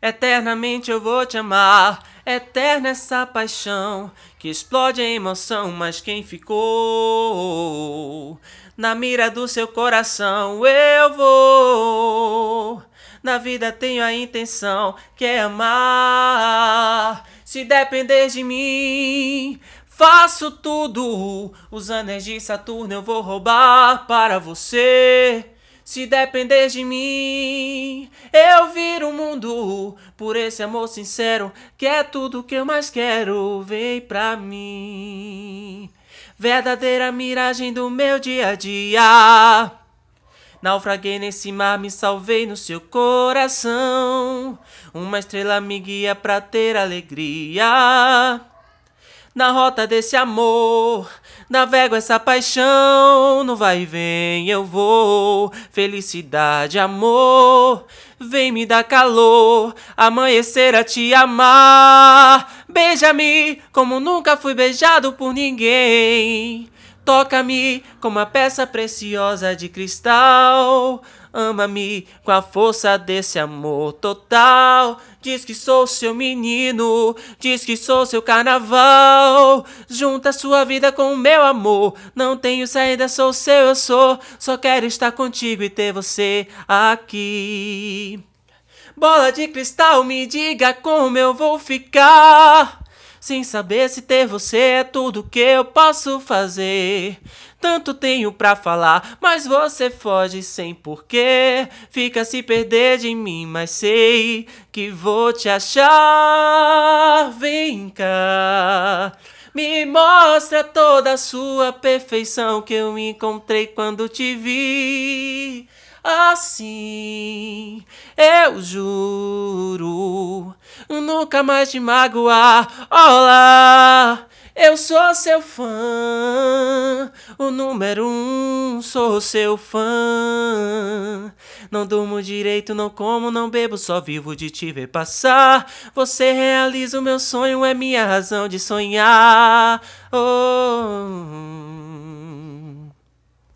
Eternamente eu vou te amar, eterna essa paixão que explode em emoção, mas quem ficou na mira do seu coração eu vou. Na vida tenho a intenção que é amar. Se depender de mim, faço tudo. Os anéis de Saturno eu vou roubar para você. Se depender de mim, eu viro o mundo por esse amor sincero, que é tudo que eu mais quero. Vem pra mim, verdadeira miragem do meu dia a dia. Naufraguei nesse mar, me salvei no seu coração. Uma estrela me guia pra ter alegria. Na rota desse amor, navego essa paixão. No vai e vem eu vou. Felicidade, amor, vem me dar calor. Amanhecer a te amar. Beija-me como nunca fui beijado por ninguém. Toca-me como uma peça preciosa de cristal. Ama-me com a força desse amor total. Diz que sou seu menino, diz que sou seu carnaval. Junta sua vida com o meu amor. Não tenho saída, sou seu, eu sou. Só quero estar contigo e ter você aqui. Bola de cristal, me diga como eu vou ficar. Sem saber se ter você é tudo que eu posso fazer. Tanto tenho pra falar, mas você foge sem porquê. Fica se perder de mim, mas sei que vou te achar. Vem cá. Me mostra toda a sua perfeição que eu encontrei quando te vi. Assim, eu juro nunca mais te magoar. Olá, eu sou seu fã, o número um, sou seu fã. Não durmo direito, não como, não bebo, só vivo de te ver passar. Você realiza o meu sonho, é minha razão de sonhar. Oh.